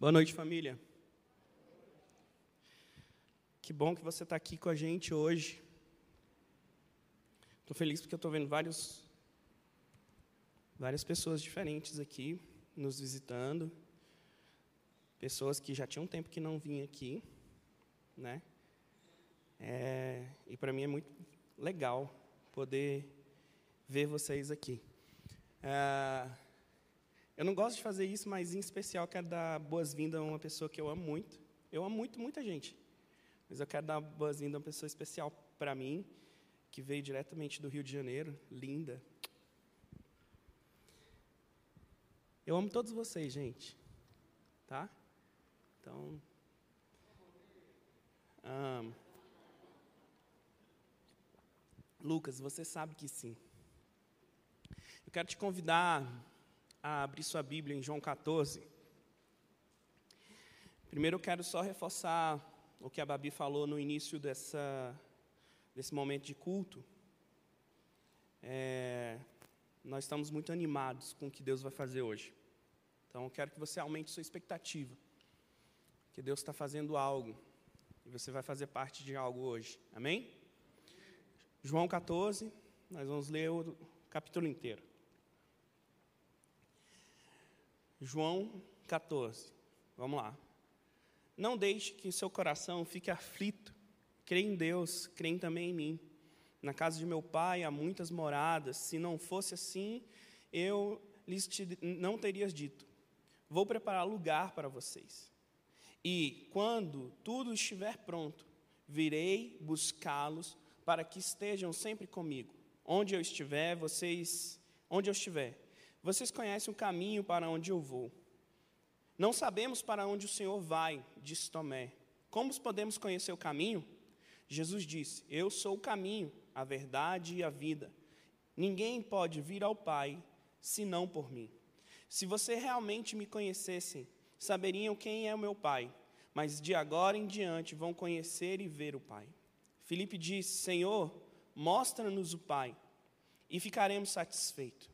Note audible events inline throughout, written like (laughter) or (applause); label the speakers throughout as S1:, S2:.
S1: Boa noite, família. Que bom que você está aqui com a gente hoje. Estou feliz porque estou vendo vários, várias pessoas diferentes aqui nos visitando. Pessoas que já tinham tempo que não vinham aqui, né? É, e para mim é muito legal poder ver vocês aqui. É, eu não gosto de fazer isso, mas em especial quero dar boas-vindas a uma pessoa que eu amo muito. Eu amo muito, muita gente. Mas eu quero dar boas-vindas a uma pessoa especial para mim, que veio diretamente do Rio de Janeiro, linda. Eu amo todos vocês, gente. Tá? Então. Lucas, você sabe que sim. Eu quero te convidar a abrir sua Bíblia em João 14. Primeiro eu quero só reforçar o que a Babi falou no início dessa, desse momento de culto. É, nós estamos muito animados com o que Deus vai fazer hoje. Então eu quero que você aumente sua expectativa. Que Deus está fazendo algo. E você vai fazer parte de algo hoje. Amém? João 14, nós vamos ler o capítulo inteiro. João 14. Vamos lá. Não deixe que seu coração fique aflito. Crê em Deus, crê também em mim. Na casa de meu pai há muitas moradas. Se não fosse assim, eu lhes te, não teria dito. Vou preparar lugar para vocês. E quando tudo estiver pronto, virei buscá-los para que estejam sempre comigo. Onde eu estiver, vocês, onde eu estiver, vocês conhecem o caminho para onde eu vou. Não sabemos para onde o Senhor vai, disse Tomé. Como podemos conhecer o caminho? Jesus disse: Eu sou o caminho, a verdade e a vida. Ninguém pode vir ao Pai senão por mim. Se você realmente me conhecessem, saberiam quem é o meu Pai, mas de agora em diante vão conhecer e ver o Pai. Filipe disse: Senhor, mostra-nos o Pai, e ficaremos satisfeitos.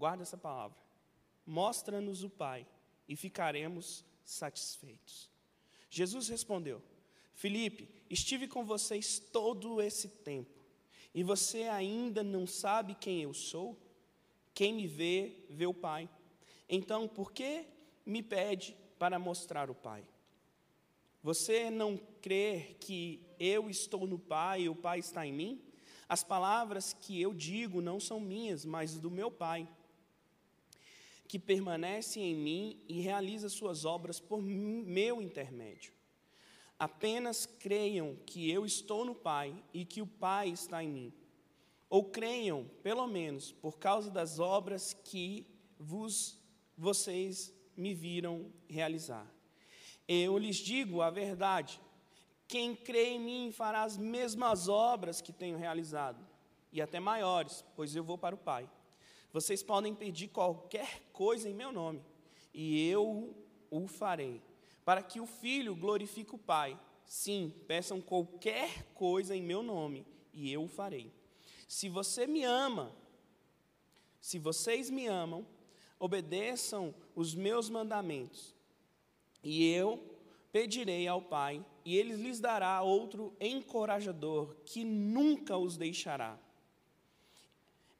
S1: Guarda essa palavra. Mostra-nos o Pai e ficaremos satisfeitos. Jesus respondeu: Filipe, estive com vocês todo esse tempo e você ainda não sabe quem eu sou? Quem me vê, vê o Pai. Então, por que me pede para mostrar o Pai? Você não crê que eu estou no Pai e o Pai está em mim? As palavras que eu digo não são minhas, mas do meu Pai que permanece em mim e realiza suas obras por meu intermédio. Apenas creiam que eu estou no Pai e que o Pai está em mim. Ou creiam, pelo menos, por causa das obras que vos, vocês me viram realizar. Eu lhes digo a verdade: quem crê em mim fará as mesmas obras que tenho realizado, e até maiores, pois eu vou para o Pai. Vocês podem pedir qualquer coisa em meu nome, e eu o farei, para que o Filho glorifique o Pai. Sim, peçam qualquer coisa em meu nome, e eu o farei. Se você me ama, se vocês me amam, obedeçam os meus mandamentos, e eu pedirei ao Pai, e ele lhes dará outro encorajador que nunca os deixará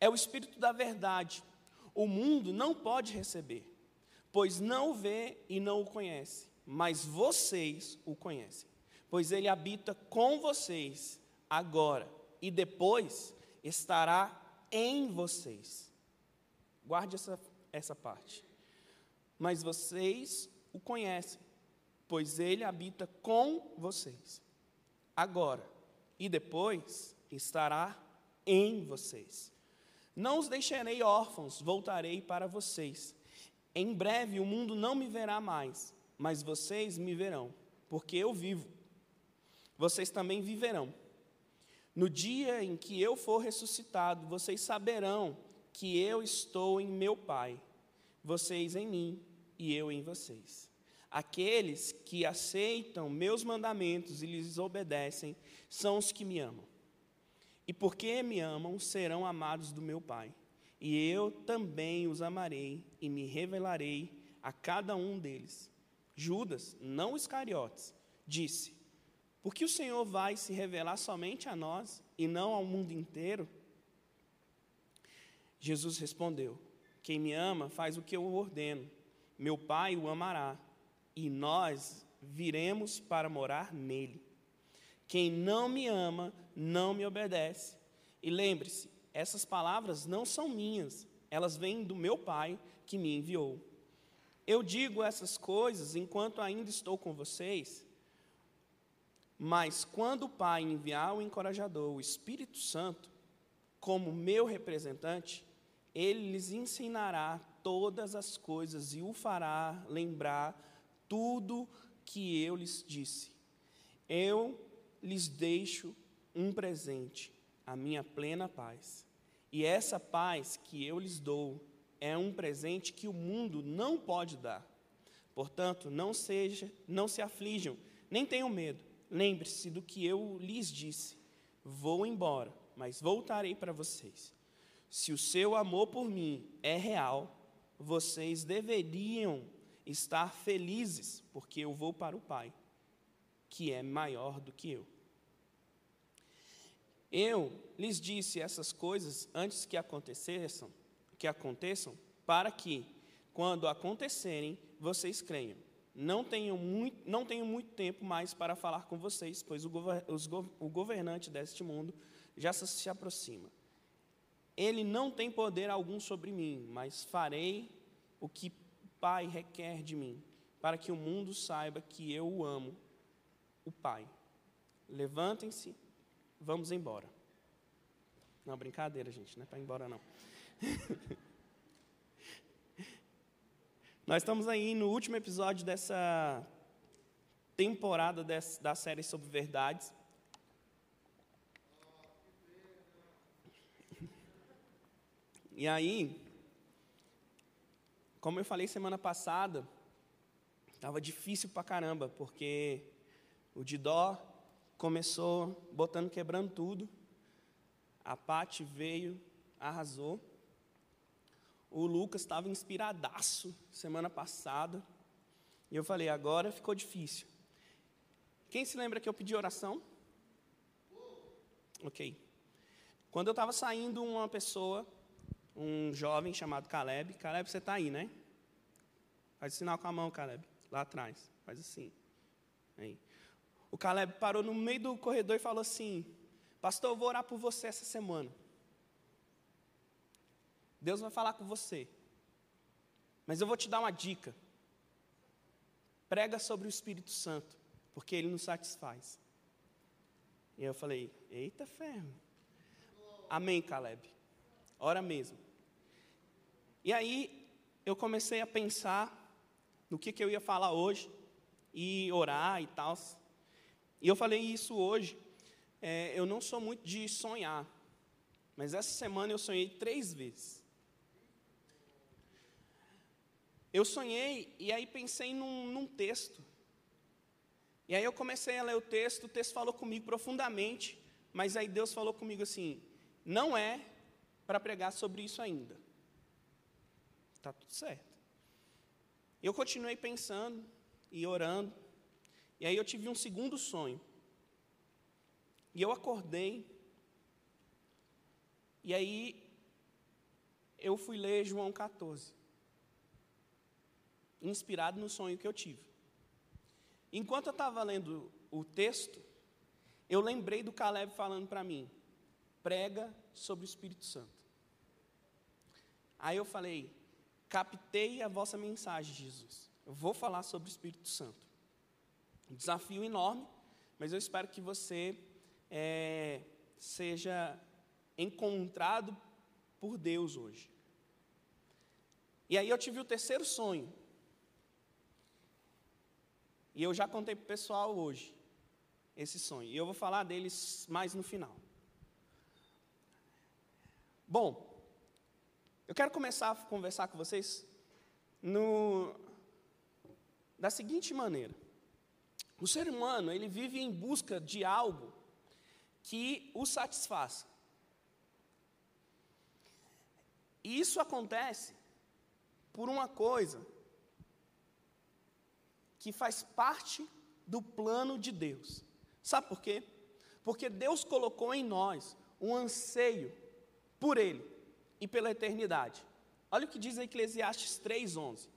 S1: é o Espírito da verdade. O mundo não pode receber, pois não o vê e não o conhece, mas vocês o conhecem, pois ele habita com vocês agora e depois estará em vocês. Guarde essa, essa parte. Mas vocês o conhecem, pois ele habita com vocês agora e depois estará em vocês. Não os deixarei órfãos, voltarei para vocês. Em breve o mundo não me verá mais, mas vocês me verão, porque eu vivo. Vocês também viverão. No dia em que eu for ressuscitado, vocês saberão que eu estou em meu Pai, vocês em mim e eu em vocês. Aqueles que aceitam meus mandamentos e lhes obedecem são os que me amam. E porque me amam, serão amados do meu Pai. E eu também os amarei e me revelarei a cada um deles. Judas, não Iscariotes, disse: Por que o Senhor vai se revelar somente a nós e não ao mundo inteiro? Jesus respondeu: Quem me ama faz o que eu ordeno. Meu Pai o amará, e nós viremos para morar nele. Quem não me ama, não me obedece. E lembre-se, essas palavras não são minhas, elas vêm do meu Pai que me enviou. Eu digo essas coisas enquanto ainda estou com vocês, mas quando o Pai enviar o encorajador, o Espírito Santo, como meu representante, ele lhes ensinará todas as coisas e o fará lembrar tudo que eu lhes disse. Eu lhes deixo um presente, a minha plena paz. E essa paz que eu lhes dou é um presente que o mundo não pode dar. Portanto, não seja, não se aflijam, nem tenham medo. Lembre-se do que eu lhes disse. Vou embora, mas voltarei para vocês. Se o seu amor por mim é real, vocês deveriam estar felizes, porque eu vou para o Pai, que é maior do que eu. Eu lhes disse essas coisas antes que acontecessem, que aconteçam, para que, quando acontecerem, vocês creiam. Não tenho muito, não tenho muito tempo mais para falar com vocês, pois o, o governante deste mundo já se aproxima. Ele não tem poder algum sobre mim, mas farei o que Pai requer de mim, para que o mundo saiba que eu o amo, o Pai. Levantem-se, vamos embora. Não, brincadeira, gente, não é para ir embora, não. (laughs) Nós estamos aí no último episódio dessa temporada da série sobre verdades. E aí, como eu falei semana passada, estava difícil pra caramba, porque o Didó começou botando, quebrando tudo. A Pati veio, arrasou. O Lucas estava inspiradaço semana passada. E eu falei, agora ficou difícil. Quem se lembra que eu pedi oração? Ok. Quando eu estava saindo, uma pessoa um jovem chamado Caleb. Caleb, você está aí, né? Faz sinal com a mão, Caleb, lá atrás. Faz assim. Aí. O Caleb parou no meio do corredor e falou assim: Pastor, eu vou orar por você essa semana. Deus vai falar com você. Mas eu vou te dar uma dica. Prega sobre o Espírito Santo, porque ele nos satisfaz. E eu falei: Eita ferro. Amém, Caleb. Ora mesmo. E aí eu comecei a pensar no que, que eu ia falar hoje, e orar e tal. E eu falei isso hoje. É, eu não sou muito de sonhar, mas essa semana eu sonhei três vezes. Eu sonhei e aí pensei num, num texto. E aí eu comecei a ler o texto, o texto falou comigo profundamente, mas aí Deus falou comigo assim: não é para pregar sobre isso ainda. Está tudo certo. Eu continuei pensando e orando, e aí eu tive um segundo sonho. E eu acordei, e aí eu fui ler João 14, inspirado no sonho que eu tive. Enquanto eu estava lendo o texto, eu lembrei do Caleb falando para mim: prega sobre o Espírito Santo. Aí eu falei: captei a vossa mensagem, Jesus. Eu vou falar sobre o Espírito Santo. Um desafio enorme, mas eu espero que você é, seja encontrado por Deus hoje. E aí eu tive o terceiro sonho. E eu já contei para o pessoal hoje esse sonho. E eu vou falar deles mais no final. Bom, eu quero começar a conversar com vocês no, da seguinte maneira: o ser humano ele vive em busca de algo que o satisfaça. E isso acontece por uma coisa que faz parte do plano de Deus. Sabe por quê? Porque Deus colocou em nós um anseio por Ele e pela eternidade. Olha o que diz Eclesiastes 3,11.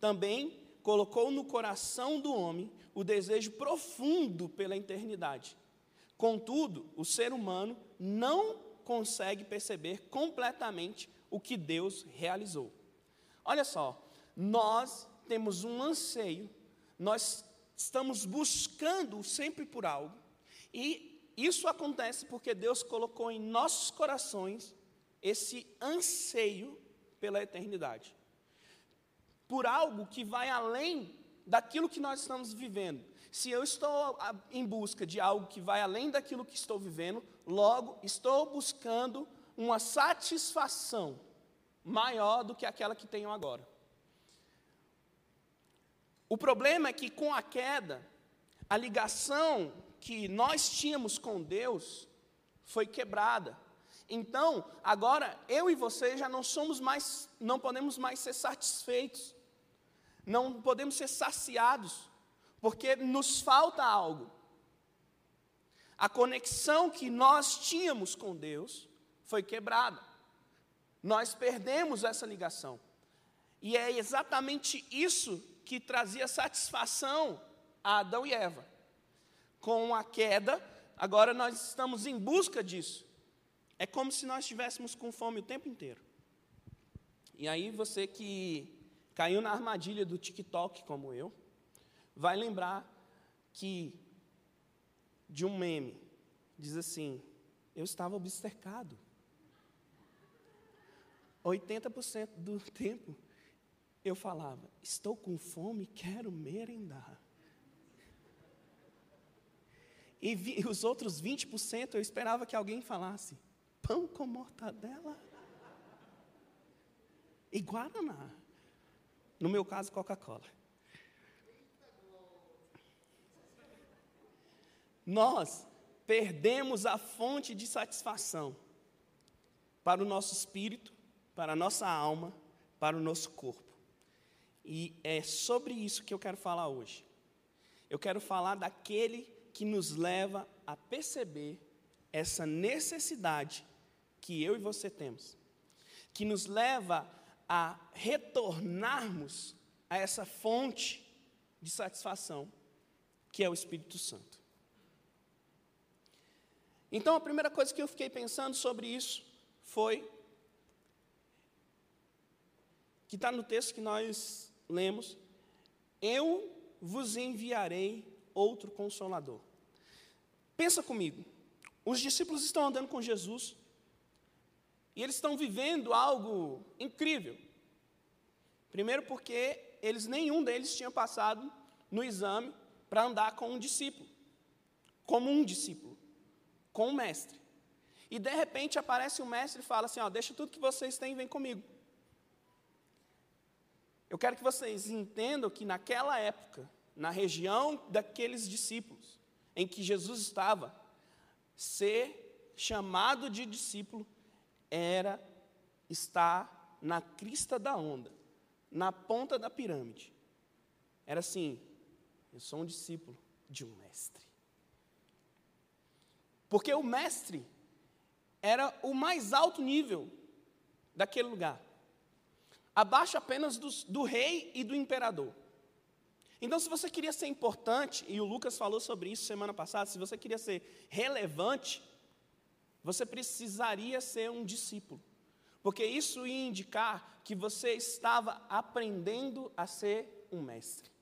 S1: Também colocou no coração do homem o desejo profundo pela eternidade. Contudo, o ser humano não consegue perceber completamente o que Deus realizou. Olha só, nós temos um anseio, nós estamos buscando sempre por algo, e isso acontece porque Deus colocou em nossos corações esse anseio pela eternidade, por algo que vai além daquilo que nós estamos vivendo. Se eu estou em busca de algo que vai além daquilo que estou vivendo, logo estou buscando uma satisfação maior do que aquela que tenho agora. O problema é que com a queda, a ligação que nós tínhamos com Deus foi quebrada. Então, agora eu e você já não somos mais, não podemos mais ser satisfeitos. Não podemos ser saciados porque nos falta algo. A conexão que nós tínhamos com Deus foi quebrada. Nós perdemos essa ligação. E é exatamente isso que trazia satisfação a Adão e Eva. Com a queda, agora nós estamos em busca disso. É como se nós estivéssemos com fome o tempo inteiro. E aí você que caiu na armadilha do TikTok como eu, vai lembrar que de um meme diz assim: eu estava obcecado. 80% do (laughs) tempo eu falava: estou com fome, quero merendar. E vi, os outros 20% eu esperava que alguém falasse: pão com mortadela e guaraná. No meu caso, Coca-Cola. nós perdemos a fonte de satisfação para o nosso espírito, para a nossa alma, para o nosso corpo. E é sobre isso que eu quero falar hoje. Eu quero falar daquele que nos leva a perceber essa necessidade que eu e você temos, que nos leva a retornarmos a essa fonte de satisfação, que é o Espírito Santo. Então, a primeira coisa que eu fiquei pensando sobre isso foi que está no texto que nós lemos: Eu vos enviarei outro consolador. Pensa comigo, os discípulos estão andando com Jesus e eles estão vivendo algo incrível. Primeiro, porque eles nenhum deles tinha passado no exame para andar com um discípulo, como um discípulo com o mestre. E de repente aparece o mestre e fala assim: ó, deixa tudo que vocês têm e vem comigo. Eu quero que vocês entendam que naquela época, na região daqueles discípulos, em que Jesus estava, ser chamado de discípulo era estar na crista da onda, na ponta da pirâmide. Era assim: eu sou um discípulo de um mestre. Porque o mestre era o mais alto nível daquele lugar, abaixo apenas do, do rei e do imperador. Então, se você queria ser importante, e o Lucas falou sobre isso semana passada, se você queria ser relevante, você precisaria ser um discípulo, porque isso ia indicar que você estava aprendendo a ser um mestre.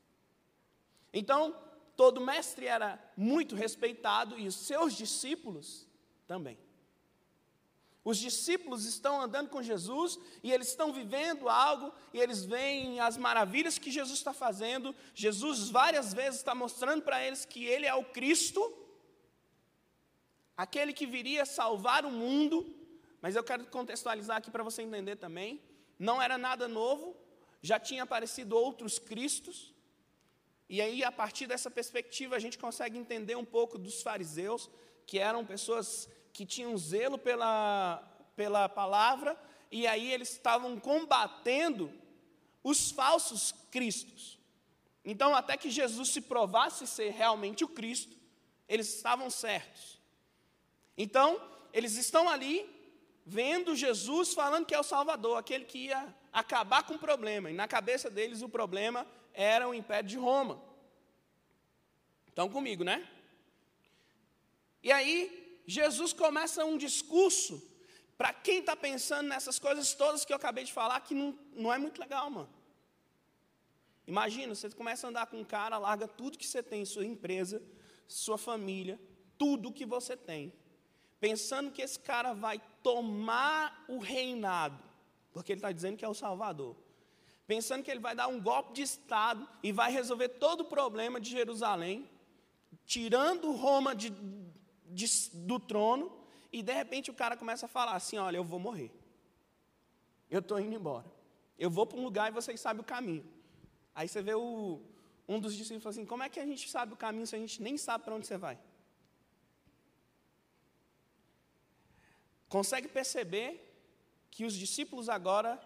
S1: Então, todo mestre era muito respeitado e os seus discípulos também. Os discípulos estão andando com Jesus e eles estão vivendo algo e eles veem as maravilhas que Jesus está fazendo. Jesus várias vezes está mostrando para eles que Ele é o Cristo, aquele que viria salvar o mundo. Mas eu quero contextualizar aqui para você entender também. Não era nada novo, já tinha aparecido outros Cristos, e aí, a partir dessa perspectiva, a gente consegue entender um pouco dos fariseus, que eram pessoas que tinham zelo pela, pela palavra, e aí eles estavam combatendo os falsos cristos. Então, até que Jesus se provasse ser realmente o Cristo, eles estavam certos. Então, eles estão ali vendo Jesus falando que é o Salvador, aquele que ia acabar com o problema. E na cabeça deles o problema era o Império de Roma. Estão comigo, né? E aí, Jesus começa um discurso para quem está pensando nessas coisas todas que eu acabei de falar, que não, não é muito legal, mano. Imagina, você começa a andar com um cara, larga tudo que você tem, sua empresa, sua família, tudo que você tem, pensando que esse cara vai tomar o reinado, porque ele está dizendo que é o Salvador, pensando que ele vai dar um golpe de Estado e vai resolver todo o problema de Jerusalém, tirando Roma de, de, do trono, e de repente o cara começa a falar assim: Olha, eu vou morrer, eu estou indo embora, eu vou para um lugar e vocês sabem o caminho. Aí você vê o, um dos discípulos assim: Como é que a gente sabe o caminho se a gente nem sabe para onde você vai? Consegue perceber que os discípulos agora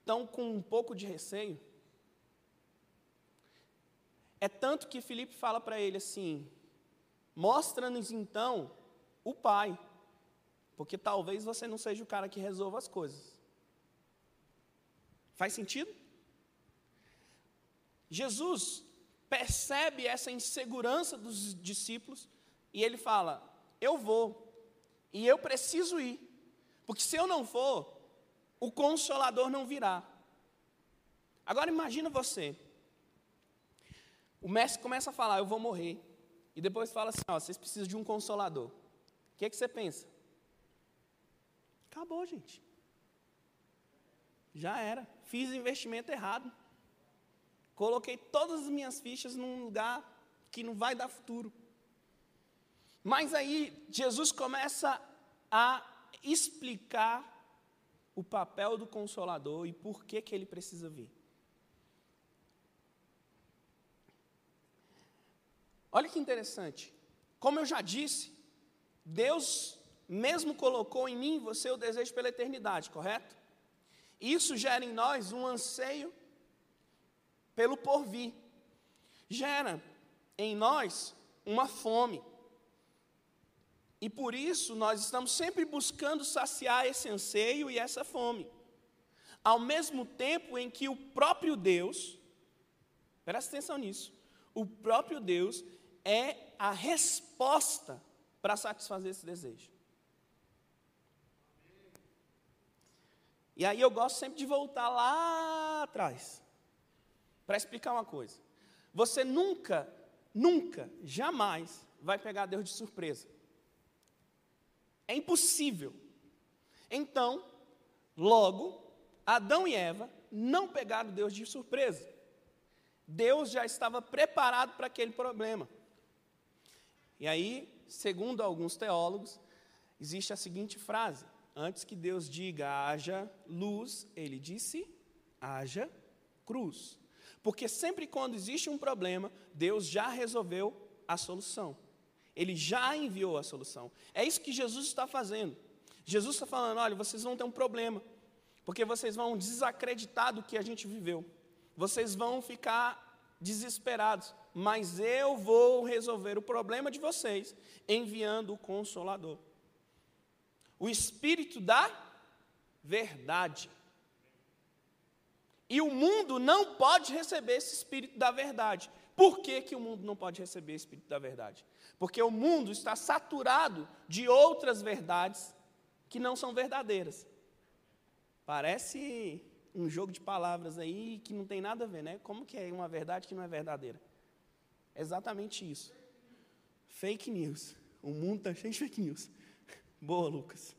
S1: estão com um pouco de receio? É tanto que Felipe fala para ele assim: mostra-nos então o Pai, porque talvez você não seja o cara que resolva as coisas. Faz sentido? Jesus percebe essa insegurança dos discípulos e ele fala: Eu vou, e eu preciso ir, porque se eu não for, o consolador não virá. Agora imagina você. O mestre começa a falar, eu vou morrer. E depois fala assim, ó, vocês precisam de um consolador. O que, é que você pensa? Acabou, gente. Já era. Fiz investimento errado. Coloquei todas as minhas fichas num lugar que não vai dar futuro. Mas aí Jesus começa a explicar o papel do consolador e por que, que ele precisa vir. Olha que interessante. Como eu já disse, Deus mesmo colocou em mim você o desejo pela eternidade, correto? Isso gera em nós um anseio pelo porvir. Gera em nós uma fome. E por isso nós estamos sempre buscando saciar esse anseio e essa fome. Ao mesmo tempo em que o próprio Deus, presta atenção nisso, o próprio Deus é a resposta para satisfazer esse desejo. E aí eu gosto sempre de voltar lá atrás, para explicar uma coisa. Você nunca, nunca, jamais vai pegar Deus de surpresa. É impossível. Então, logo, Adão e Eva não pegaram Deus de surpresa. Deus já estava preparado para aquele problema. E aí, segundo alguns teólogos, existe a seguinte frase: Antes que Deus diga haja luz, ele disse haja cruz. Porque sempre quando existe um problema, Deus já resolveu a solução. Ele já enviou a solução. É isso que Jesus está fazendo. Jesus está falando: olha, vocês vão ter um problema, porque vocês vão desacreditar do que a gente viveu. Vocês vão ficar desesperados, mas eu vou resolver o problema de vocês enviando o consolador. O espírito da verdade. E o mundo não pode receber esse espírito da verdade. Por que, que o mundo não pode receber o espírito da verdade? Porque o mundo está saturado de outras verdades que não são verdadeiras. Parece um jogo de palavras aí que não tem nada a ver, né? Como que é uma verdade que não é verdadeira? É exatamente isso. Fake news. O mundo está cheio de fake news. (laughs) Boa, Lucas.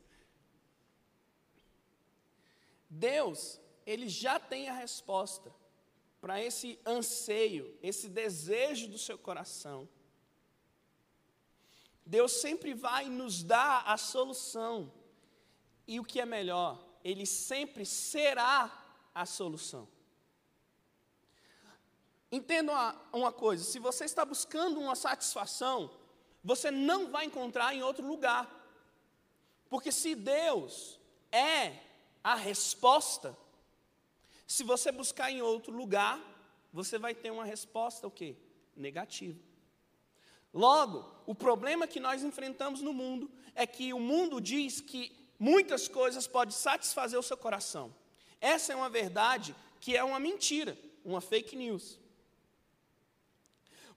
S1: Deus, ele já tem a resposta para esse anseio, esse desejo do seu coração. Deus sempre vai nos dar a solução. E o que é melhor, Ele sempre será a solução. Entenda uma, uma coisa: se você está buscando uma satisfação, você não vai encontrar em outro lugar. Porque se Deus é a resposta, se você buscar em outro lugar, você vai ter uma resposta o quê? Negativa. Logo, o problema que nós enfrentamos no mundo é que o mundo diz que muitas coisas podem satisfazer o seu coração. Essa é uma verdade que é uma mentira, uma fake news.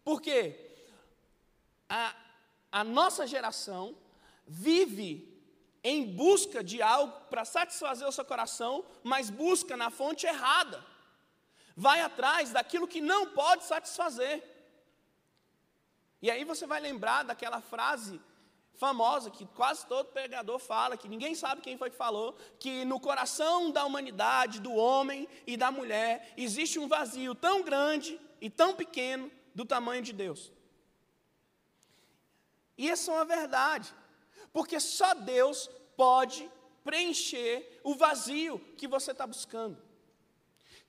S1: Porque a, a nossa geração vive em busca de algo para satisfazer o seu coração, mas busca na fonte errada. Vai atrás daquilo que não pode satisfazer. E aí você vai lembrar daquela frase famosa que quase todo pregador fala, que ninguém sabe quem foi que falou, que no coração da humanidade, do homem e da mulher, existe um vazio tão grande e tão pequeno do tamanho de Deus. E essa é uma verdade, porque só Deus pode preencher o vazio que você está buscando.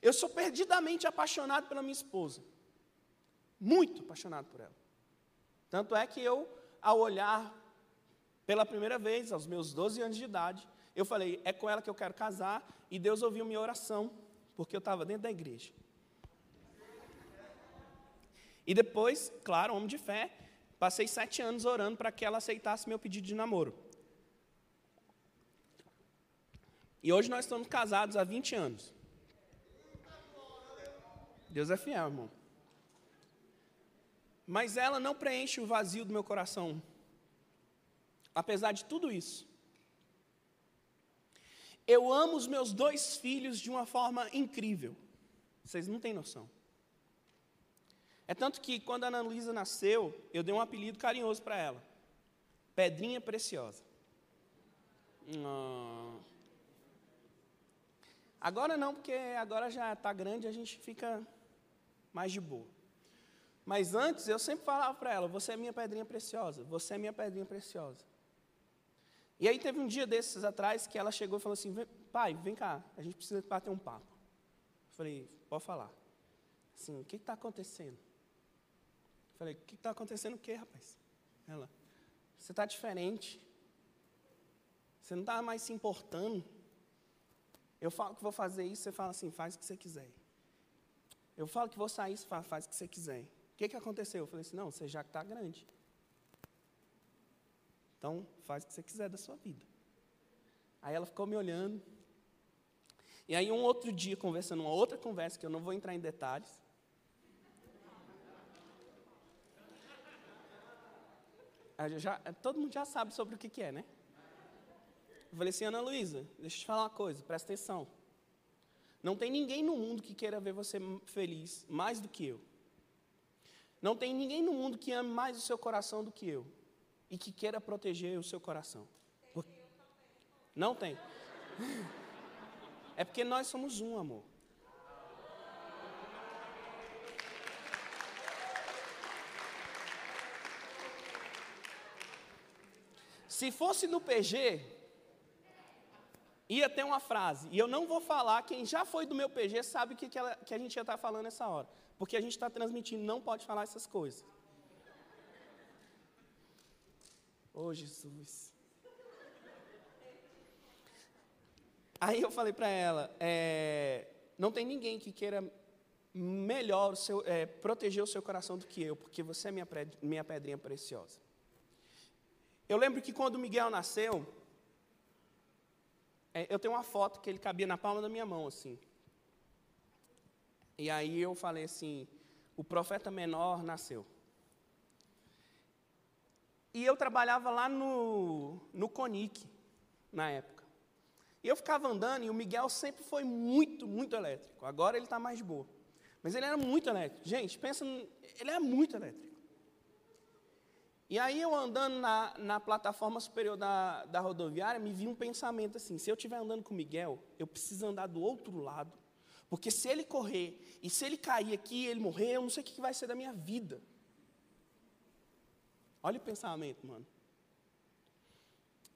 S1: Eu sou perdidamente apaixonado pela minha esposa, muito apaixonado por ela. Tanto é que eu, ao olhar pela primeira vez, aos meus 12 anos de idade, eu falei: é com ela que eu quero casar, e Deus ouviu minha oração, porque eu estava dentro da igreja. E depois, claro, homem de fé, passei sete anos orando para que ela aceitasse meu pedido de namoro. E hoje nós estamos casados há 20 anos. Deus é fiel, irmão. Mas ela não preenche o vazio do meu coração. Apesar de tudo isso. Eu amo os meus dois filhos de uma forma incrível. Vocês não têm noção. É tanto que quando a Ana Luísa nasceu, eu dei um apelido carinhoso para ela. Pedrinha Preciosa. Agora não, porque agora já está grande, a gente fica mais de boa. Mas antes eu sempre falava para ela: Você é minha pedrinha preciosa, você é minha pedrinha preciosa. E aí teve um dia desses atrás que ela chegou e falou assim: Pai, vem cá, a gente precisa bater um papo. Eu falei: Pode falar. Assim, o que está acontecendo? Eu falei: O que está acontecendo o quê, rapaz? Ela: Você está diferente. Você não está mais se importando. Eu falo que vou fazer isso, você fala assim: Faz o que você quiser. Eu falo que vou sair, você fala: Faz o que você quiser que, que aconteceu? Eu falei assim, não, você já está grande. Então, faz o que você quiser da sua vida. Aí ela ficou me olhando. E aí, um outro dia, conversando, uma outra conversa, que eu não vou entrar em detalhes. Já, todo mundo já sabe sobre o que, que é, né? Eu falei assim, Ana Luísa, deixa eu te falar uma coisa, presta atenção. Não tem ninguém no mundo que queira ver você feliz mais do que eu. Não tem ninguém no mundo que ame mais o seu coração do que eu e que queira proteger o seu coração. Não tem. É porque nós somos um, amor. Se fosse no PG, ia ter uma frase, e eu não vou falar, quem já foi do meu PG sabe o que, que, que a gente ia estar falando nessa hora. Porque a gente está transmitindo, não pode falar essas coisas. Oh, Jesus. Aí eu falei para ela, é, não tem ninguém que queira melhor o seu, é, proteger o seu coração do que eu, porque você é minha, minha pedrinha preciosa. Eu lembro que quando o Miguel nasceu, é, eu tenho uma foto que ele cabia na palma da minha mão, assim. E aí eu falei assim: o profeta menor nasceu. E eu trabalhava lá no, no Conic, na época. E eu ficava andando, e o Miguel sempre foi muito, muito elétrico. Agora ele está mais de boa. Mas ele era muito elétrico. Gente, pensa, ele é muito elétrico. E aí eu andando na, na plataforma superior da, da rodoviária, me vi um pensamento assim, se eu estiver andando com o Miguel, eu preciso andar do outro lado porque se ele correr e se ele cair aqui ele morrer, eu não sei o que vai ser da minha vida. Olha o pensamento, mano.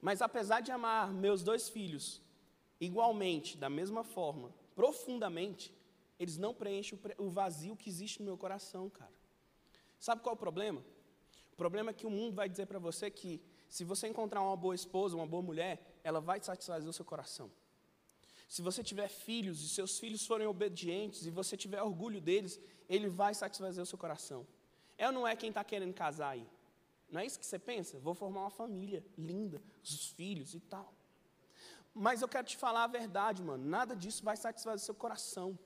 S1: Mas apesar de amar meus dois filhos igualmente, da mesma forma, profundamente, eles não preenchem o vazio que existe no meu coração, cara. Sabe qual é o problema? O problema é que o mundo vai dizer para você que se você encontrar uma boa esposa, uma boa mulher, ela vai satisfazer o seu coração. Se você tiver filhos e seus filhos forem obedientes e você tiver orgulho deles, ele vai satisfazer o seu coração. É ou não é quem está querendo casar aí? Não é isso que você pensa? Vou formar uma família linda, os filhos e tal. Mas eu quero te falar a verdade, mano. Nada disso vai satisfazer o seu coração.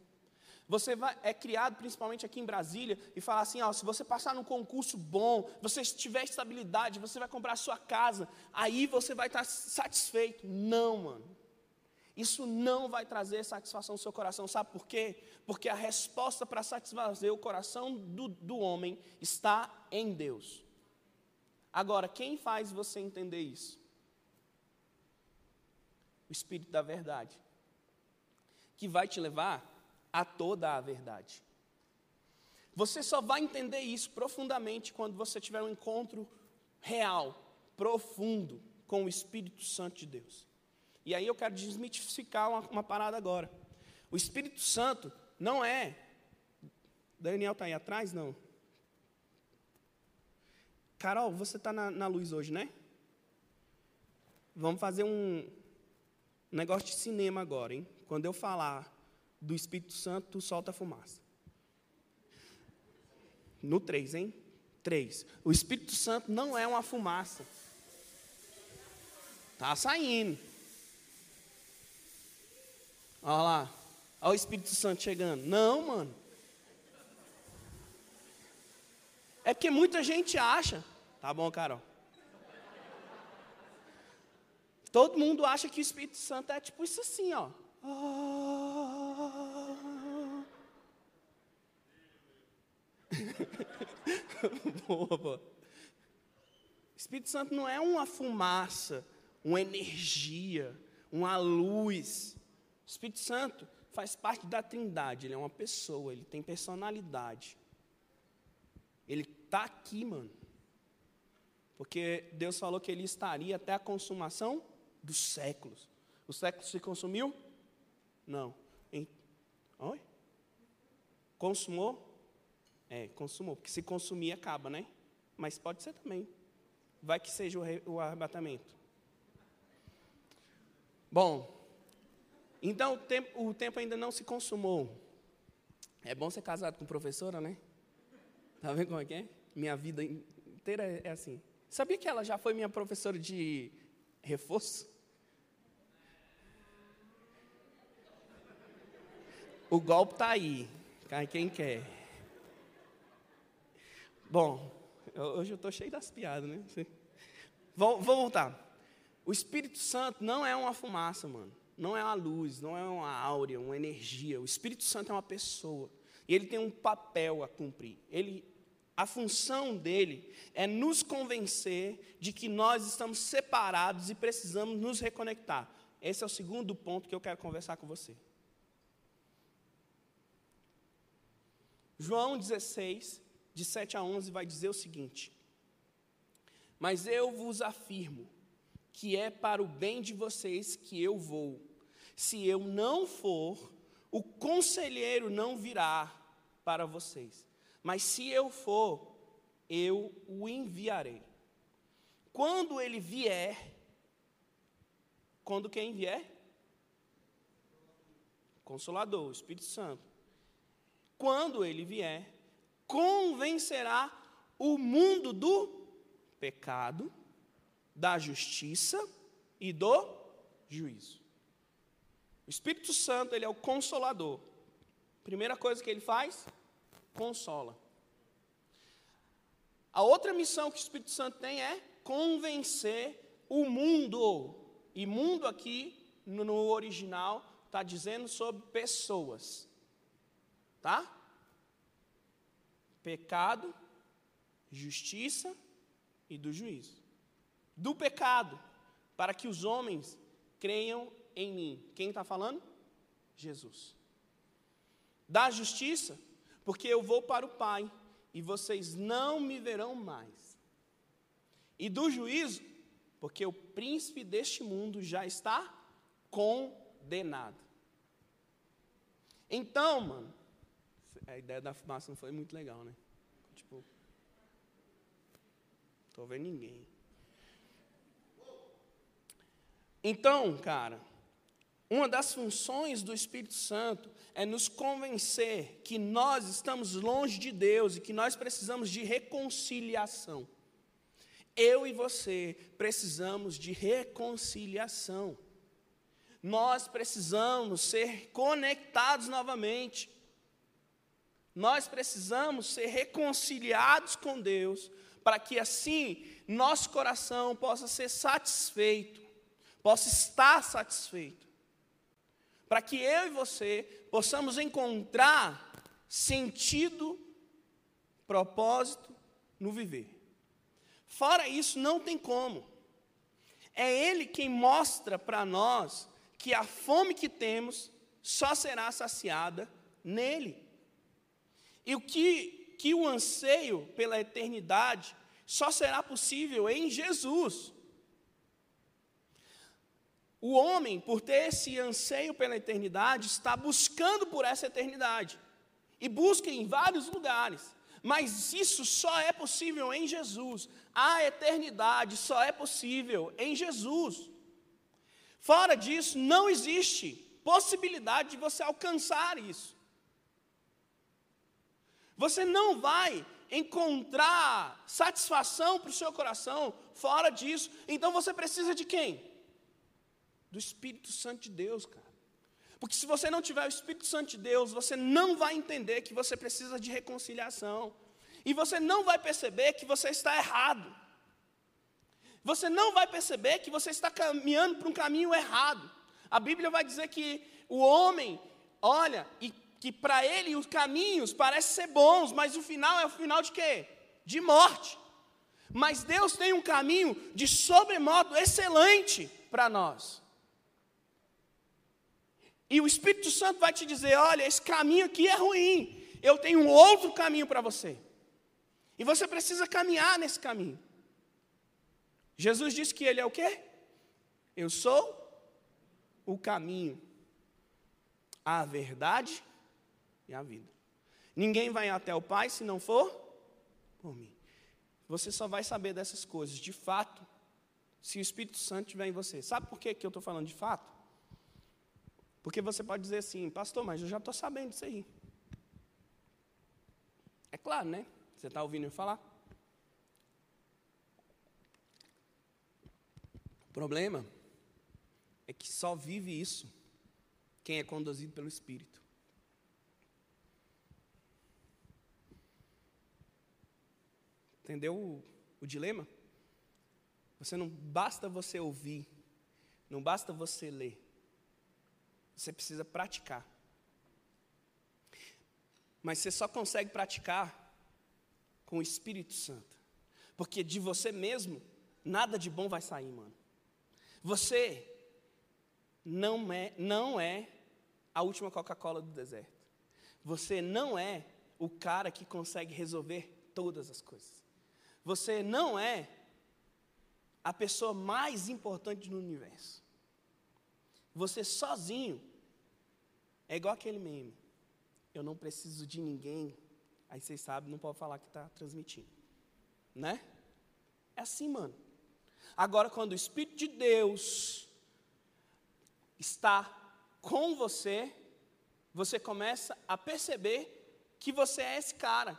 S1: Você vai, é criado principalmente aqui em Brasília e fala assim: ó, se você passar num concurso bom, você tiver estabilidade, você vai comprar a sua casa, aí você vai estar satisfeito. Não, mano. Isso não vai trazer satisfação ao seu coração. Sabe por quê? Porque a resposta para satisfazer o coração do, do homem está em Deus. Agora, quem faz você entender isso? O Espírito da Verdade, que vai te levar a toda a verdade. Você só vai entender isso profundamente quando você tiver um encontro real, profundo com o Espírito Santo de Deus. E aí eu quero desmitificar uma, uma parada agora. O Espírito Santo não é. Daniel está aí atrás? Não. Carol, você está na, na, luz hoje, né? Vamos fazer um negócio de cinema agora, hein? Quando eu falar do Espírito Santo, tu solta a fumaça. No 3, hein? 3. O Espírito Santo não é uma fumaça. Tá saindo. Olha lá. Olha o Espírito Santo chegando. Não, mano. É porque muita gente acha. Tá bom, Carol. Todo mundo acha que o Espírito Santo é tipo isso assim, ó. (laughs) boa, boa. Espírito Santo não é uma fumaça, uma energia, uma luz. O Espírito Santo faz parte da Trindade, ele é uma pessoa, ele tem personalidade. Ele está aqui, mano. Porque Deus falou que ele estaria até a consumação dos séculos. O século se consumiu? Não. Em... Oi? Consumou? É, consumou. Porque se consumir, acaba, né? Mas pode ser também. Vai que seja o, re... o arrebatamento. Bom, então o tempo, o tempo ainda não se consumou. É bom ser casado com professora, né? Tá vendo como é que é? Minha vida inteira é, é assim. Sabia que ela já foi minha professora de reforço? O golpe está aí. Cai quem quer. Bom, hoje eu estou cheio das piadas, né? Vou, vou voltar. O Espírito Santo não é uma fumaça, mano não é uma luz, não é uma áurea, uma energia. O Espírito Santo é uma pessoa. E ele tem um papel a cumprir. Ele, a função dele é nos convencer de que nós estamos separados e precisamos nos reconectar. Esse é o segundo ponto que eu quero conversar com você. João 16, de 7 a 11, vai dizer o seguinte: Mas eu vos afirmo que é para o bem de vocês que eu vou. Se eu não for, o conselheiro não virá para vocês. Mas se eu for, eu o enviarei. Quando ele vier, quando quem vier? Consolador, Espírito Santo. Quando ele vier, convencerá o mundo do pecado, da justiça e do juízo. O Espírito Santo, ele é o consolador. Primeira coisa que ele faz, consola. A outra missão que o Espírito Santo tem é convencer o mundo. E mundo aqui, no original, está dizendo sobre pessoas. Tá? Pecado, justiça e do juízo. Do pecado, para que os homens creiam em mim. Quem está falando? Jesus. Da justiça, porque eu vou para o Pai e vocês não me verão mais. E do juízo, porque o príncipe deste mundo já está condenado. Então, mano, a ideia da fumaça não foi muito legal, né? Tipo, tô vendo ninguém. Então, cara, Uma das funções do Espírito Santo é nos convencer que nós estamos longe de Deus e que nós precisamos de reconciliação. Eu e você precisamos de reconciliação. Nós precisamos ser conectados novamente. Nós precisamos ser reconciliados com Deus, para que assim nosso coração possa ser satisfeito, possa estar satisfeito para que eu e você possamos encontrar sentido, propósito no viver. Fora isso, não tem como. É Ele quem mostra para nós que a fome que temos só será saciada nele. E o que, que o anseio pela eternidade só será possível em Jesus. O homem, por ter esse anseio pela eternidade, está buscando por essa eternidade. E busca em vários lugares. Mas isso só é possível em Jesus. A eternidade só é possível em Jesus. Fora disso, não existe possibilidade de você alcançar isso. Você não vai encontrar satisfação para o seu coração fora disso. Então você precisa de quem? Do Espírito Santo de Deus, cara. Porque se você não tiver o Espírito Santo de Deus, você não vai entender que você precisa de reconciliação. E você não vai perceber que você está errado. Você não vai perceber que você está caminhando para um caminho errado. A Bíblia vai dizer que o homem olha e que para ele os caminhos parecem ser bons, mas o final é o final de quê? De morte. Mas Deus tem um caminho de sobremodo excelente para nós. E o Espírito Santo vai te dizer: olha, esse caminho aqui é ruim, eu tenho um outro caminho para você. E você precisa caminhar nesse caminho. Jesus disse que Ele é o quê? Eu sou o caminho, a verdade e a vida. Ninguém vai até o Pai se não for por mim. Você só vai saber dessas coisas de fato se o Espírito Santo estiver em você. Sabe por que, que eu estou falando de fato? Porque você pode dizer assim, pastor, mas eu já estou sabendo disso aí. É claro, né? Você está ouvindo eu falar? O problema é que só vive isso quem é conduzido pelo Espírito. Entendeu o, o dilema? Você não basta você ouvir, não basta você ler. Você precisa praticar. Mas você só consegue praticar com o Espírito Santo. Porque de você mesmo, nada de bom vai sair, mano. Você não é, não é a última Coca-Cola do deserto. Você não é o cara que consegue resolver todas as coisas. Você não é a pessoa mais importante no universo. Você sozinho é igual aquele meme. Eu não preciso de ninguém. Aí vocês sabem, não pode falar que está transmitindo. Né? É assim, mano. Agora, quando o Espírito de Deus está com você, você começa a perceber que você é esse cara,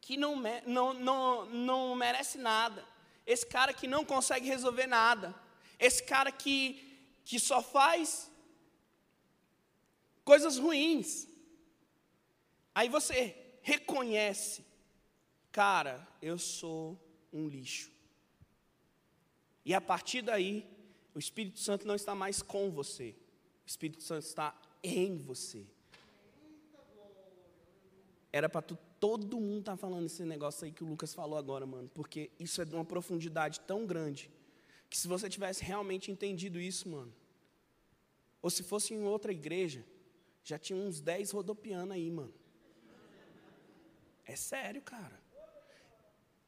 S1: que não, não, não, não merece nada, esse cara que não consegue resolver nada, esse cara que, que só faz coisas ruins. Aí você reconhece, cara, eu sou um lixo. E a partir daí, o Espírito Santo não está mais com você, o Espírito Santo está em você. Era para todo mundo estar tá falando esse negócio aí que o Lucas falou agora, mano, porque isso é de uma profundidade tão grande que se você tivesse realmente entendido isso, mano, ou se fosse em outra igreja, já tinha uns 10 rodopiando aí, mano. É sério, cara.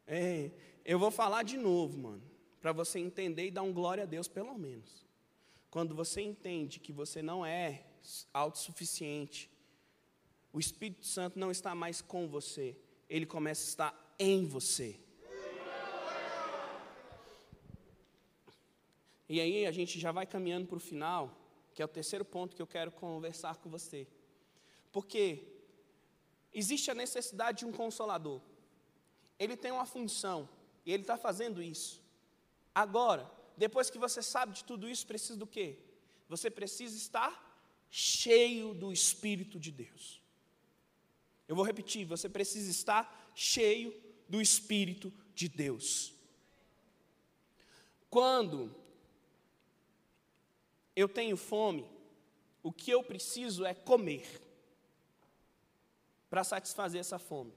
S1: É, eu vou falar de novo, mano, para você entender e dar um glória a Deus, pelo menos. Quando você entende que você não é autossuficiente, o Espírito Santo não está mais com você, ele começa a estar em você. E aí a gente já vai caminhando para o final. Que é o terceiro ponto que eu quero conversar com você. Porque existe a necessidade de um consolador. Ele tem uma função e ele está fazendo isso. Agora, depois que você sabe de tudo isso, precisa do quê? Você precisa estar cheio do Espírito de Deus. Eu vou repetir: você precisa estar cheio do Espírito de Deus. Quando eu tenho fome, o que eu preciso é comer para satisfazer essa fome.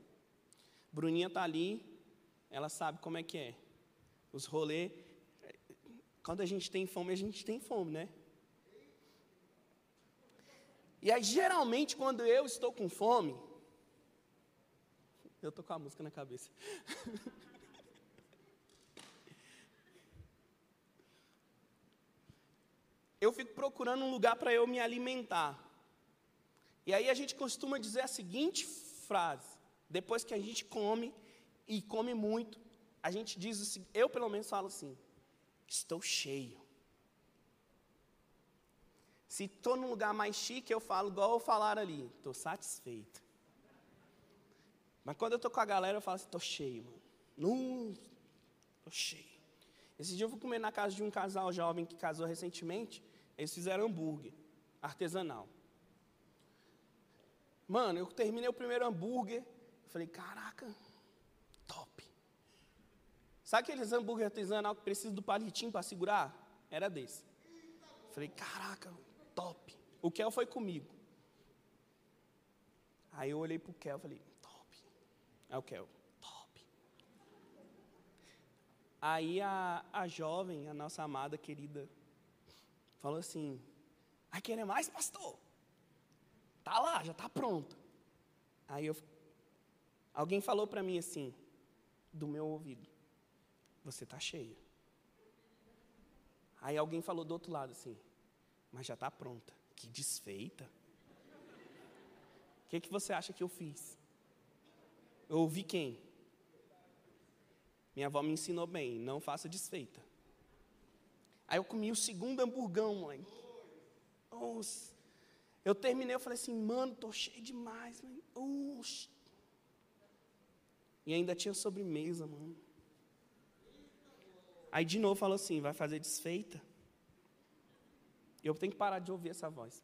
S1: Bruninha está ali, ela sabe como é que é. Os rolês. Quando a gente tem fome, a gente tem fome, né? E aí, geralmente, quando eu estou com fome, eu estou com a música na cabeça. (laughs) eu fico procurando um lugar para eu me alimentar. E aí a gente costuma dizer a seguinte frase: depois que a gente come, e come muito, a gente diz assim, eu pelo menos falo assim: estou cheio. Se estou num lugar mais chique, eu falo igual eu falar ali, estou satisfeito. Mas quando eu estou com a galera, eu falo assim, estou cheio, mano. Estou cheio. Esse dia eu fui comer na casa de um casal jovem que casou recentemente. Eles fizeram hambúrguer artesanal. Mano, eu terminei o primeiro hambúrguer. falei, caraca, top. Sabe aqueles hambúrguer artesanal que precisa do palitinho para segurar? Era desse. falei, caraca, top. O Kel foi comigo. Aí eu olhei para o Kel e falei, top. Aí o Kel, top. Aí a, a jovem, a nossa amada querida, falou assim: vai querer mais, pastor? Tá lá, já está pronto. Aí eu, alguém falou para mim assim, do meu ouvido: você está cheia. Aí alguém falou do outro lado assim: mas já está pronta. Que desfeita. O que, que você acha que eu fiz? Eu ouvi quem? Minha avó me ensinou bem, não faça desfeita. Aí eu comi o segundo hamburgão, mãe. Nossa. Eu terminei, eu falei assim, mano, tô cheio demais, mãe. Oxi. E ainda tinha sobremesa, mano. Aí de novo falou assim, vai fazer desfeita? Eu tenho que parar de ouvir essa voz.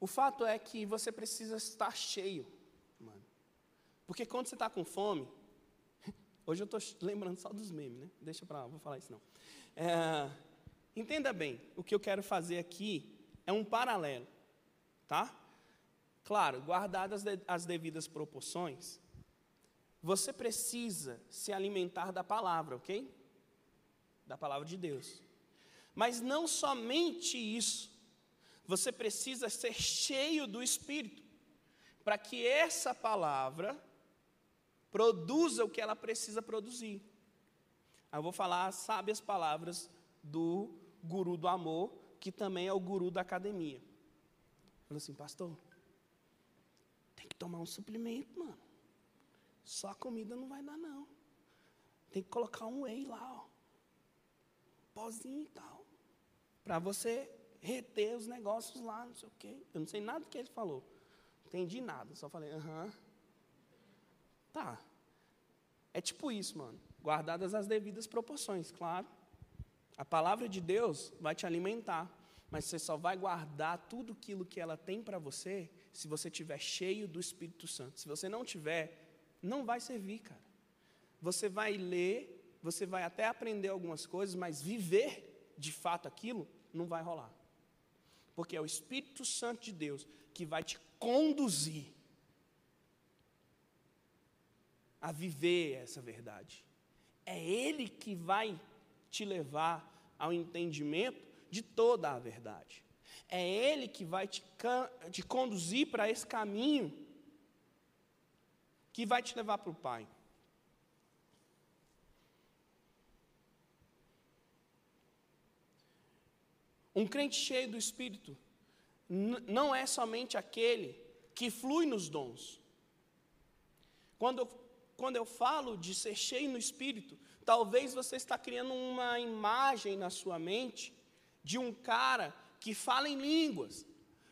S1: O fato é que você precisa estar cheio, mano. Porque quando você está com fome, hoje eu estou lembrando só dos memes, né? Deixa para lá, vou falar isso não. É, entenda bem, o que eu quero fazer aqui é um paralelo, tá? Claro, guardadas as devidas proporções, você precisa se alimentar da palavra, ok? da palavra de Deus. Mas não somente isso, você precisa ser cheio do Espírito, para que essa palavra produza o que ela precisa produzir. Aí eu vou falar, sabe, as palavras do guru do amor, que também é o guru da academia. Falou assim, pastor, tem que tomar um suplemento, mano. Só a comida não vai dar, não. Tem que colocar um whey lá, ó pozinho e tal. Para você reter os negócios lá, não sei o quê. Eu não sei nada do que ele falou. Entendi nada, só falei, aham. Tá. É tipo isso, mano. Guardadas as devidas proporções, claro. A palavra de Deus vai te alimentar, mas você só vai guardar tudo aquilo que ela tem para você se você estiver cheio do Espírito Santo. Se você não tiver, não vai servir, cara. Você vai ler você vai até aprender algumas coisas, mas viver de fato aquilo não vai rolar. Porque é o Espírito Santo de Deus que vai te conduzir a viver essa verdade. É Ele que vai te levar ao entendimento de toda a verdade. É Ele que vai te, te conduzir para esse caminho que vai te levar para o Pai. Um crente cheio do Espírito não é somente aquele que flui nos dons. Quando, quando eu falo de ser cheio no espírito, talvez você está criando uma imagem na sua mente de um cara que fala em línguas,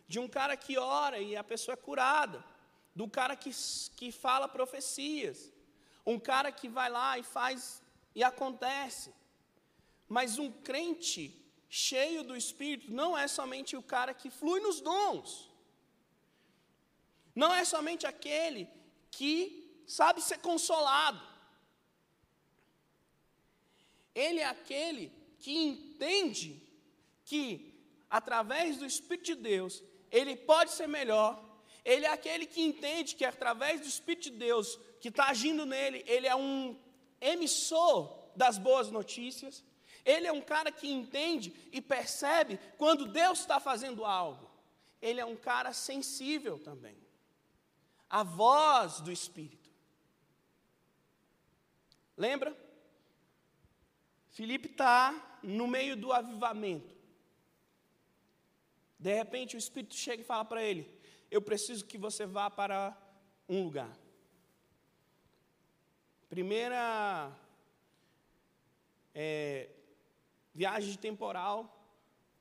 S1: de um cara que ora e a pessoa é curada, do cara que, que fala profecias, um cara que vai lá e faz e acontece. Mas um crente cheio do Espírito não é somente o cara que flui nos dons, não é somente aquele que sabe ser consolado, ele é aquele que entende que, através do Espírito de Deus, ele pode ser melhor. Ele é aquele que entende que, através do Espírito de Deus que está agindo nele, ele é um emissor das boas notícias. Ele é um cara que entende e percebe quando Deus está fazendo algo. Ele é um cara sensível também. A voz do Espírito. Lembra? Filipe está no meio do avivamento. De repente o Espírito chega e fala para ele: Eu preciso que você vá para um lugar. Primeira é, viagem de temporal,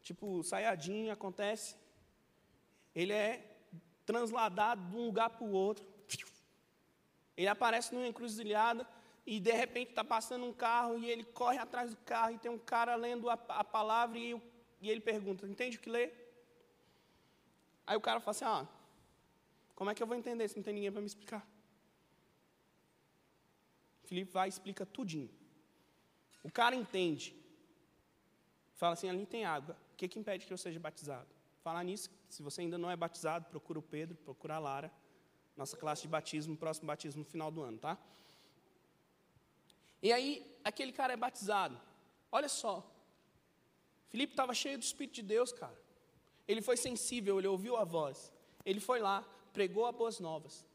S1: tipo saiadinho, acontece. Ele é transladado de um lugar para o outro. Ele aparece numa encruzilhada e de repente está passando um carro e ele corre atrás do carro e tem um cara lendo a, a palavra e, e, ele pergunta: Entende o que lê? Aí o cara fala assim: Ah, como é que eu vou entender se não tem ninguém para me explicar? Felipe vai e explica tudinho. O cara entende. Fala assim: ali tem água. O que, que impede que eu seja batizado? Falar nisso, se você ainda não é batizado, procura o Pedro, procura a Lara. Nossa classe de batismo, próximo batismo no final do ano, tá? E aí, aquele cara é batizado. Olha só. Filipe estava cheio do Espírito de Deus, cara. Ele foi sensível, ele ouviu a voz. Ele foi lá, pregou a boas novas.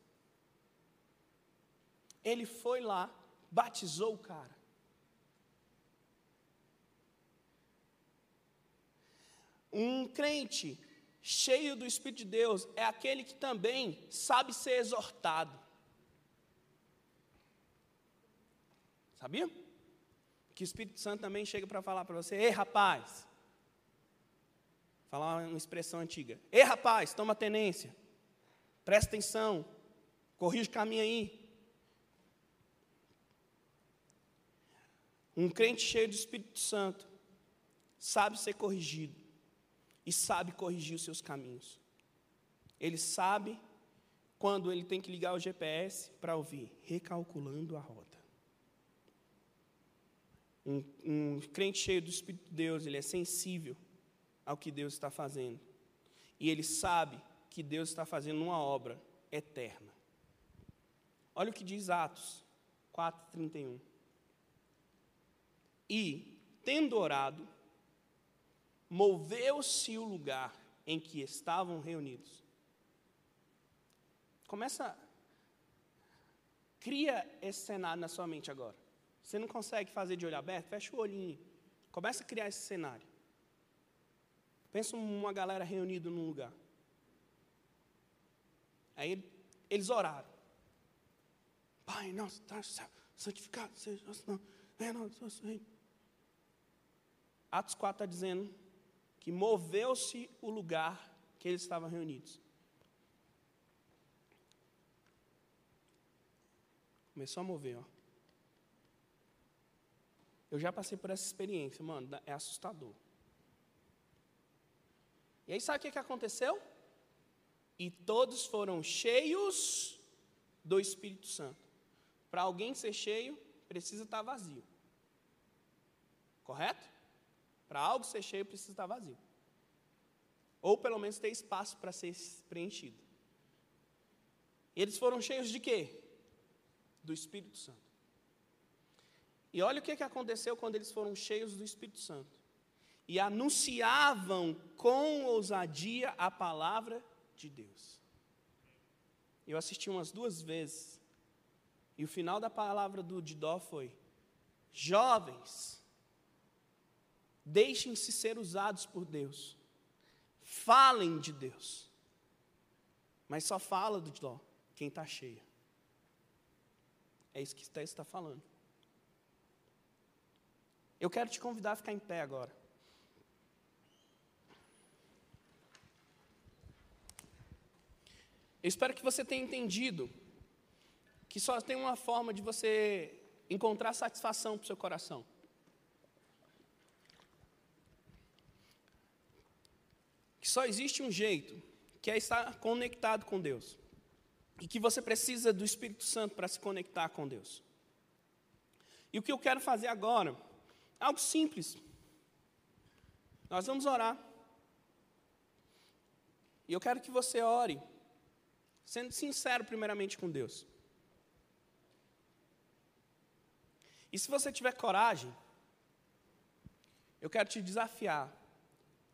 S1: Ele foi lá, batizou o cara. Um crente cheio do Espírito de Deus é aquele que também sabe ser exortado. Sabia? Que o Espírito Santo também chega para falar para você: ei rapaz, falar uma expressão antiga: ei rapaz, toma tenência, presta atenção, corrige o caminho aí. Um crente cheio do Espírito Santo sabe ser corrigido e sabe corrigir os seus caminhos. Ele sabe quando ele tem que ligar o GPS para ouvir, recalculando a rota. Um, um, crente cheio do Espírito de Deus, ele é sensível ao que Deus está fazendo. E ele sabe que Deus está fazendo uma obra eterna. Olha o que diz Atos 4,31. E, tendo orado, moveu-se o lugar em que estavam reunidos. Começa, cria esse cenário na sua mente agora. Você não consegue fazer de olho aberto? Fecha o olhinho. Começa a criar esse cenário. Pensa uma galera reunida num lugar. Aí eles oraram. Pai, nosso, tá santificado seja nosso nome. É nosso reino. Atos 4 está dizendo que moveu-se o lugar que eles estavam reunidos. Começou a mover, ó. Eu já passei por essa experiência, mano, é assustador. E aí sabe o que, que aconteceu? E todos foram cheios do Espírito Santo. Para alguém ser cheio, precisa estar vazio. Correto? Para algo ser cheio, precisa estar vazio. Ou pelo menos ter espaço para ser preenchido. E eles foram cheios de quê? Do Espírito Santo. E olha o que, que aconteceu quando eles foram cheios do Espírito Santo. E anunciavam com ousadia a palavra de Deus. Eu assisti umas duas vezes. E o final da palavra do Didó foi: Jovens, Deixem-se ser usados por Deus. Falem de Deus. Mas só fala do dó quem está cheio. É isso que está falando. Eu quero te convidar a ficar em pé agora. Eu espero que você tenha entendido que só tem uma forma de você encontrar satisfação para o seu coração. Que só existe um jeito, que é estar conectado com Deus. E que você precisa do Espírito Santo para se conectar com Deus. E o que eu quero fazer agora, algo simples. Nós vamos orar. E eu quero que você ore, sendo sincero primeiramente com Deus. E se você tiver coragem, eu quero te desafiar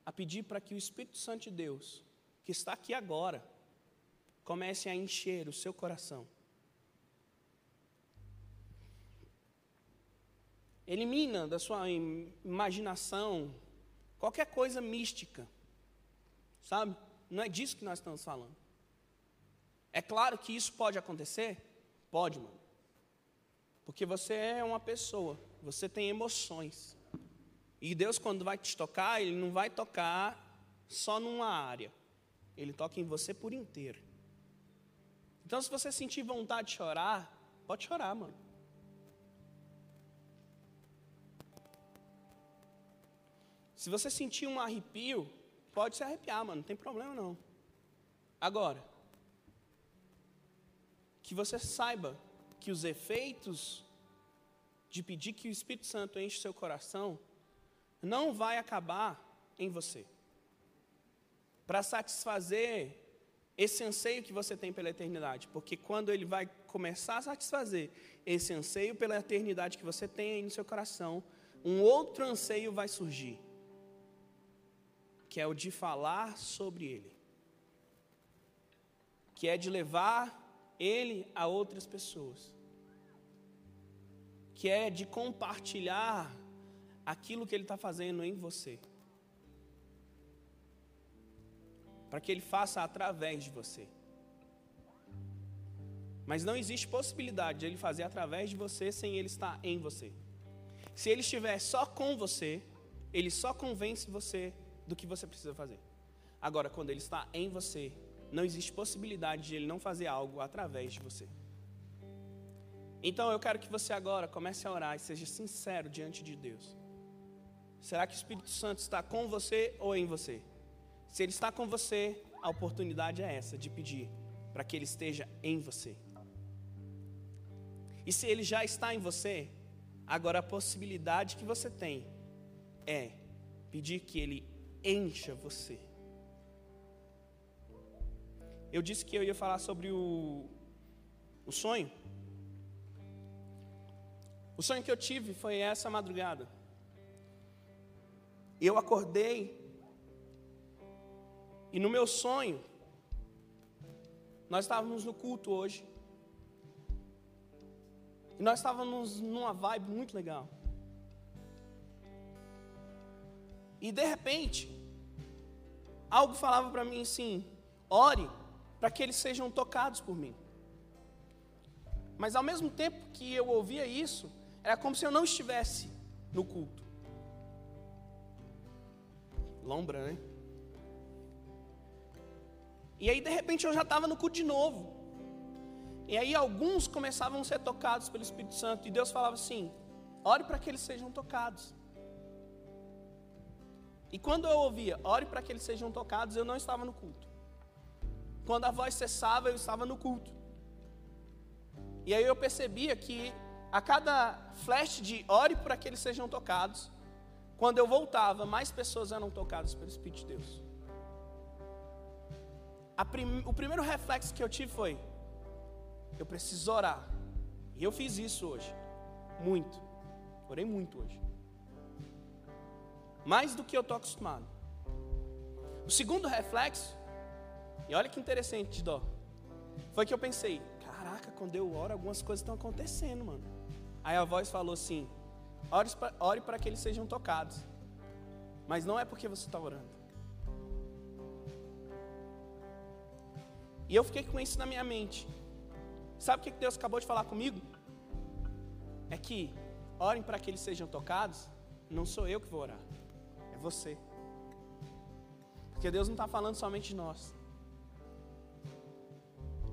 S1: a pedir para que o Espírito Santo de Deus, que está aqui agora, comece a encher o seu coração. Elimina da sua imaginação qualquer coisa mística, sabe? Não é disso que nós estamos falando. É claro que isso pode acontecer? Pode, mano. Porque você é uma pessoa, você tem emoções. E Deus, quando vai te tocar, Ele não vai tocar só numa área. Ele toca em você por inteiro. Então, se você sentir vontade de chorar, pode chorar, mano. Se você sentir um arrepio, pode se arrepiar, mano, não tem problema não. Agora, que você saiba que os efeitos de pedir que o Espírito Santo enche seu coração não vai acabar em você. Para satisfazer esse anseio que você tem pela eternidade, porque quando ele vai começar a satisfazer esse anseio pela eternidade que você tem aí no seu coração, um outro anseio vai surgir, que é o de falar sobre ele, que é de levar ele a outras pessoas, que é de compartilhar aquilo que ele está fazendo em você, para que ele faça através de você. Mas não existe possibilidade de ele fazer através de você sem ele estar em você. Se ele estiver só com você, ele só convence você do que você precisa fazer. Agora, quando ele está em você, não existe possibilidade de ele não fazer algo através de você. Então eu quero que você agora comece a orar e seja sincero diante de Deus. Será que o Espírito Santo está com você ou em você? Se ele está com você, a oportunidade é essa de pedir para que ele esteja em você. E se ele já está em você, agora a possibilidade que você tem é pedir que ele encha você. Eu disse que eu ia falar sobre o, o sonho. O sonho que eu tive foi essa madrugada. Eu acordei e no meu sonho, nós estávamos no culto hoje. E nós estávamos numa vibe muito legal. E de repente, algo falava para mim assim: ore para que eles sejam tocados por mim. Mas ao mesmo tempo que eu ouvia isso, era como se eu não estivesse no culto. Lombra, né? E aí, de repente, eu já estava no culto de novo. E aí, alguns começavam a ser tocados pelo Espírito Santo. E Deus falava assim: ore para que eles sejam tocados. E quando eu ouvia, ore para que eles sejam tocados, eu não estava no culto. Quando a voz cessava, eu estava no culto. E aí eu percebia que a cada flash de ore para que eles sejam tocados, quando eu voltava, mais pessoas eram tocadas pelo Espírito de Deus. Prim, o primeiro reflexo que eu tive foi: eu preciso orar. E eu fiz isso hoje. Muito. Orei muito hoje. Mais do que eu estou acostumado. O segundo reflexo e olha que interessante, Dó. Foi que eu pensei, caraca, quando eu oro, algumas coisas estão acontecendo, mano. Aí a voz falou assim: ore para que eles sejam tocados. Mas não é porque você está orando. E eu fiquei com isso na minha mente. Sabe o que Deus acabou de falar comigo? é que orem para que eles sejam tocados, não sou eu que vou orar, você. Porque Deus não está falando somente de nós.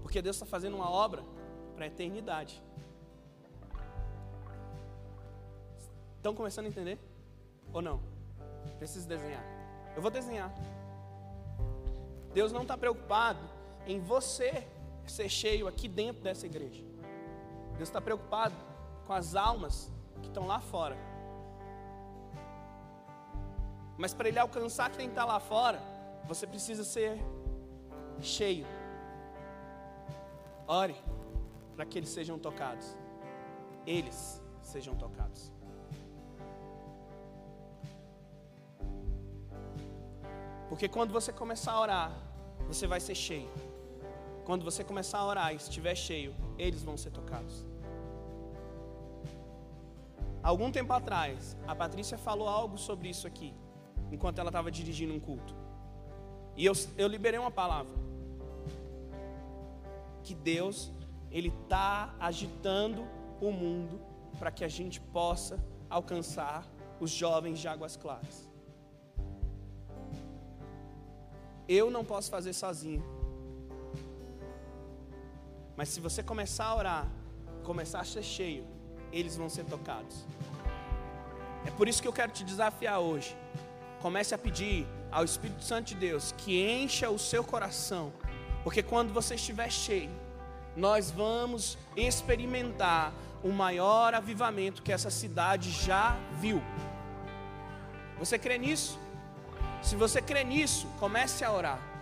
S1: Porque Deus está fazendo uma obra para a eternidade. Estão começando a entender? Ou não? Preciso desenhar. Eu vou desenhar. Deus não está preocupado em você ser cheio aqui dentro dessa igreja. Deus está preocupado com as almas que estão lá fora. Mas para Ele alcançar quem está lá fora, você precisa ser cheio. Ore para que eles sejam tocados. Eles sejam tocados. Porque quando você começar a orar, você vai ser cheio. Quando você começar a orar e estiver cheio, eles vão ser tocados. Algum tempo atrás, a Patrícia falou algo sobre isso aqui, enquanto ela estava dirigindo um culto. E eu, eu liberei uma palavra. Que Deus, Ele está agitando o mundo para que a gente possa alcançar os jovens de águas claras. Eu não posso fazer sozinho. Mas se você começar a orar, começar a ser cheio, eles vão ser tocados. É por isso que eu quero te desafiar hoje. Comece a pedir ao Espírito Santo de Deus que encha o seu coração, porque quando você estiver cheio, nós vamos experimentar o maior avivamento que essa cidade já viu. Você crê nisso? Se você crê nisso, comece a orar.